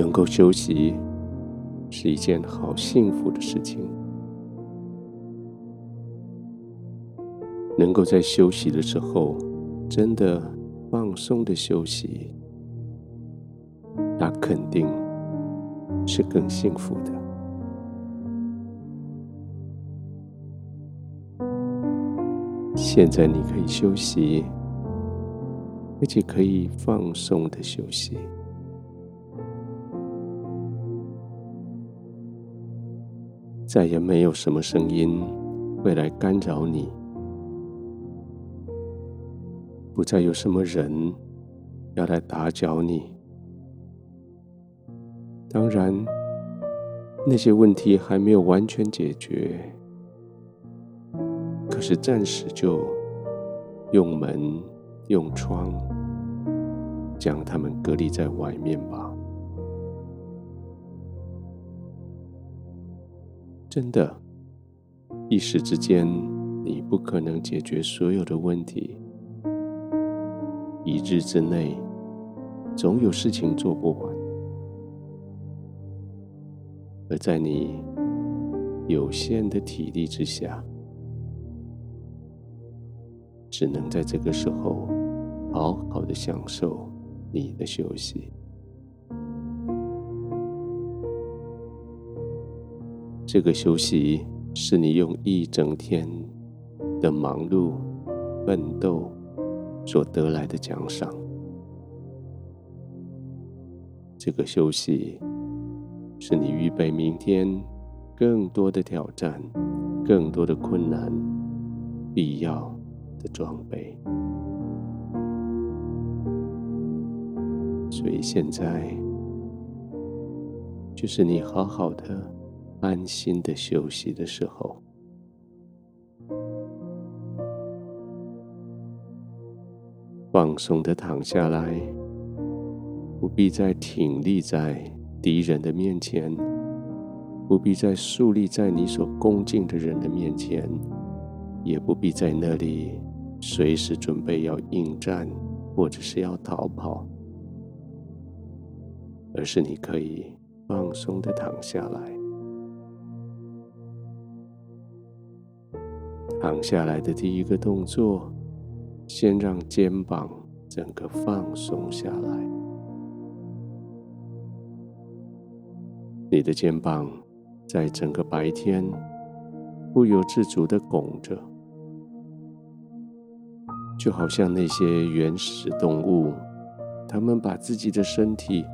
能够休息是一件好幸福的事情。能够在休息的时候真的放松的休息，那肯定是更幸福的。现在你可以休息，而且可以放松的休息。再也没有什么声音会来干扰你，不再有什么人要来打搅你。当然，那些问题还没有完全解决，可是暂时就用门、用窗将他们隔离在外面吧。真的，一时之间，你不可能解决所有的问题。一日之内，总有事情做不完。而在你有限的体力之下，只能在这个时候好好的享受你的休息。这个休息是你用一整天的忙碌、奋斗所得来的奖赏。这个休息是你预备明天更多的挑战、更多的困难必要的装备。所以现在就是你好好的。安心的休息的时候，放松的躺下来，不必再挺立在敌人的面前，不必再竖立在你所恭敬的人的面前，也不必在那里随时准备要应战或者是要逃跑，而是你可以放松的躺下来。躺下来的第一个动作，先让肩膀整个放松下来。你的肩膀在整个白天不由自主的拱着，就好像那些原始动物，它们把自己的身体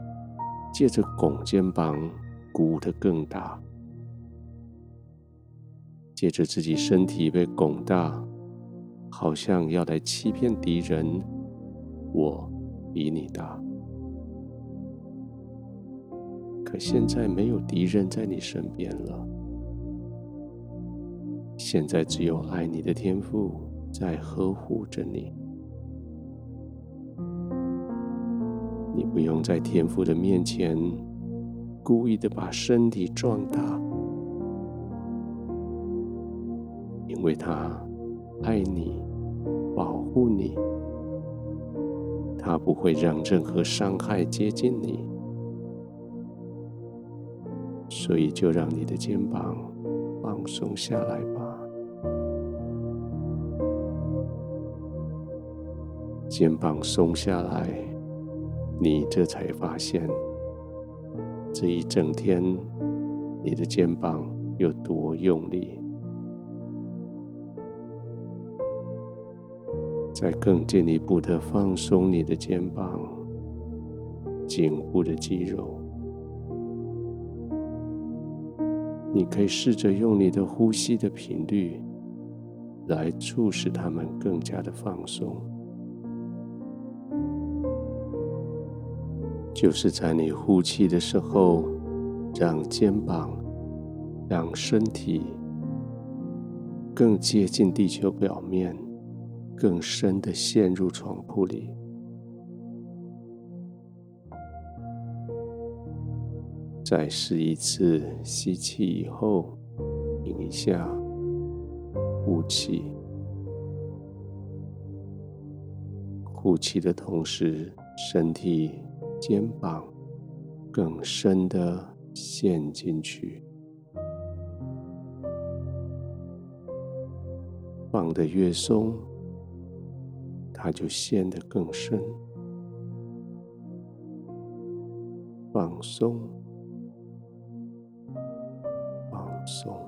借着拱肩膀鼓得更大。借着自己身体被拱大，好像要来欺骗敌人，我比你大。可现在没有敌人在你身边了，现在只有爱你的天赋在呵护着你。你不用在天赋的面前故意的把身体壮大。为他爱你，保护你，他不会让任何伤害接近你，所以就让你的肩膀放松下来吧。肩膀松下来，你这才发现，这一整天你的肩膀有多用力。再更进一步的放松你的肩膀、颈部的肌肉，你可以试着用你的呼吸的频率来促使他们更加的放松。就是在你呼气的时候，让肩膀、让身体更接近地球表面。更深的陷入床铺里，再试一次吸气以后，停一下，呼气，呼气的同时，身体、肩膀更深的陷进去。放得越松，它就陷得更深。放松，放松。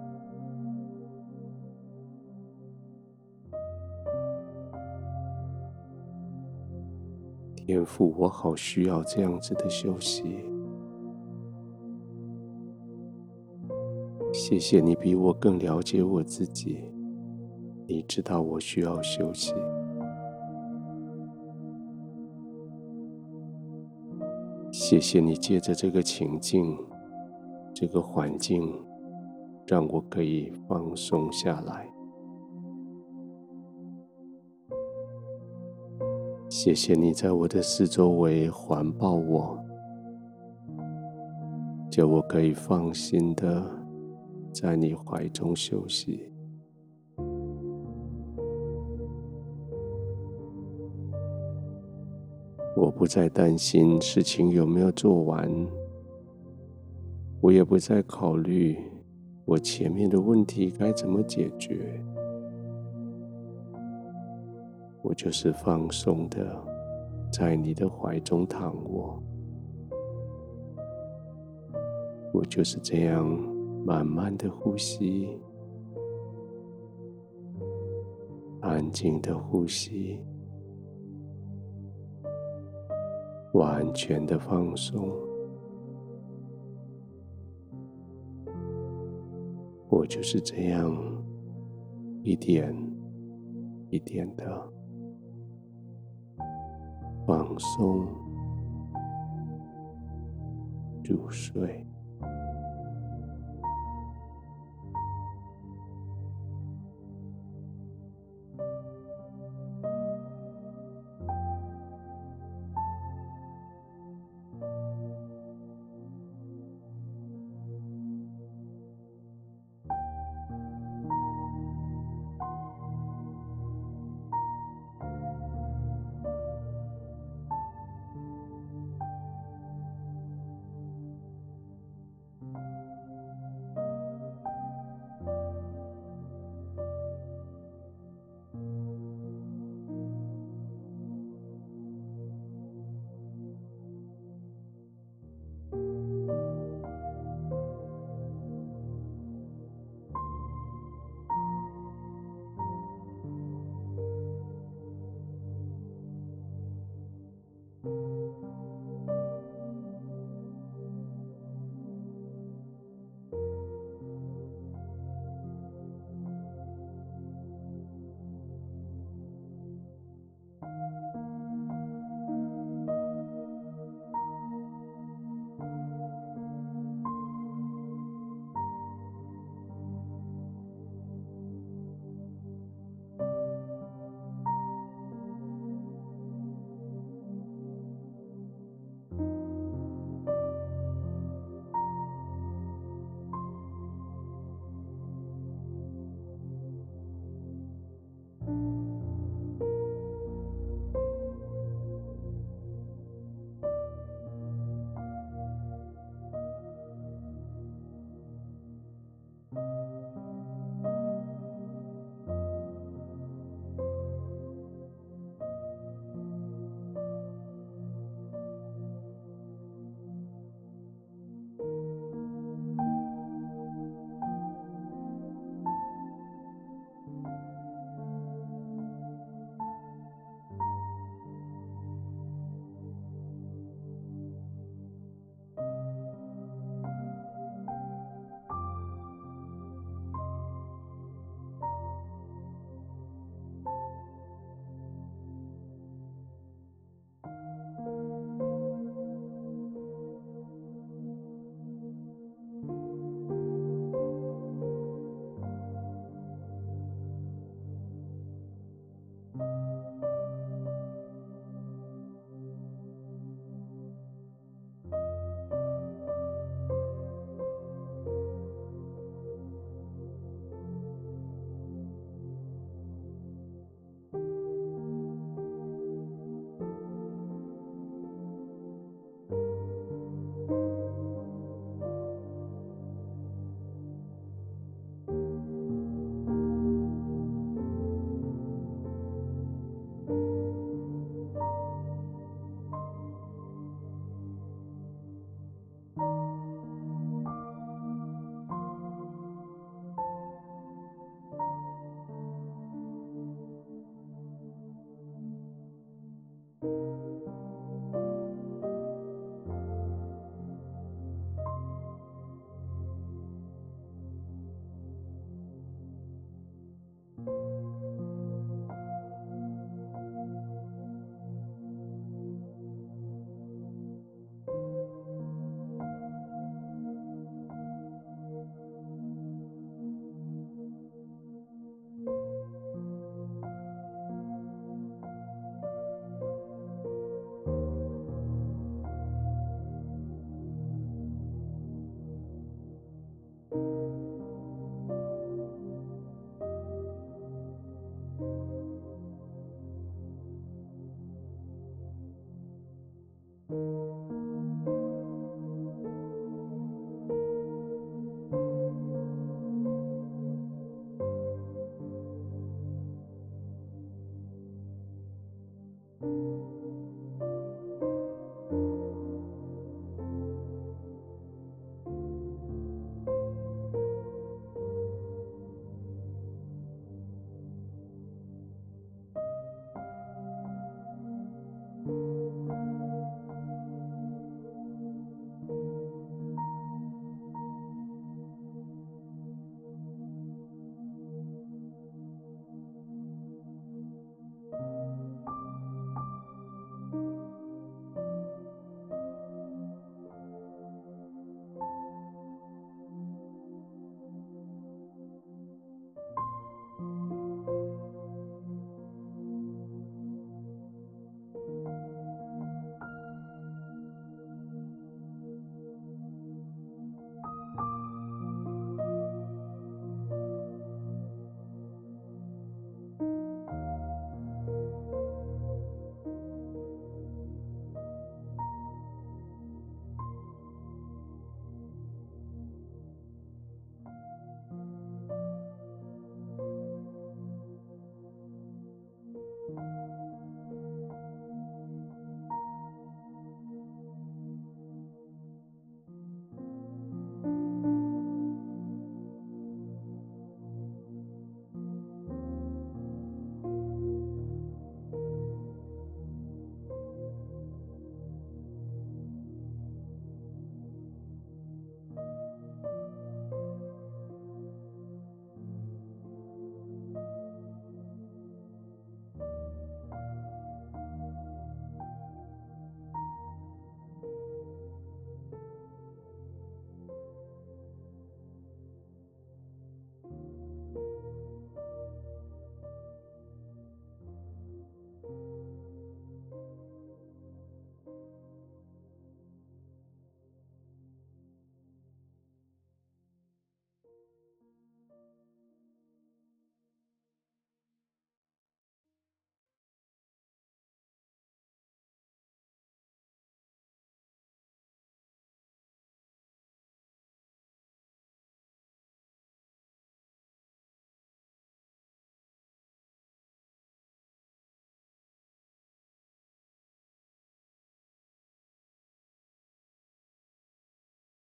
天父，我好需要这样子的休息。谢谢你比我更了解我自己。你知道我需要休息。谢谢你借着这个情境、这个环境，让我可以放松下来。谢谢你在我的四周围环抱我，叫我可以放心的在你怀中休息。我不再担心事情有没有做完，我也不再考虑我前面的问题该怎么解决，我就是放松的在你的怀中躺卧，我就是这样慢慢的呼吸，安静的呼吸。完全的放松，我就是这样一点一点的放松入睡。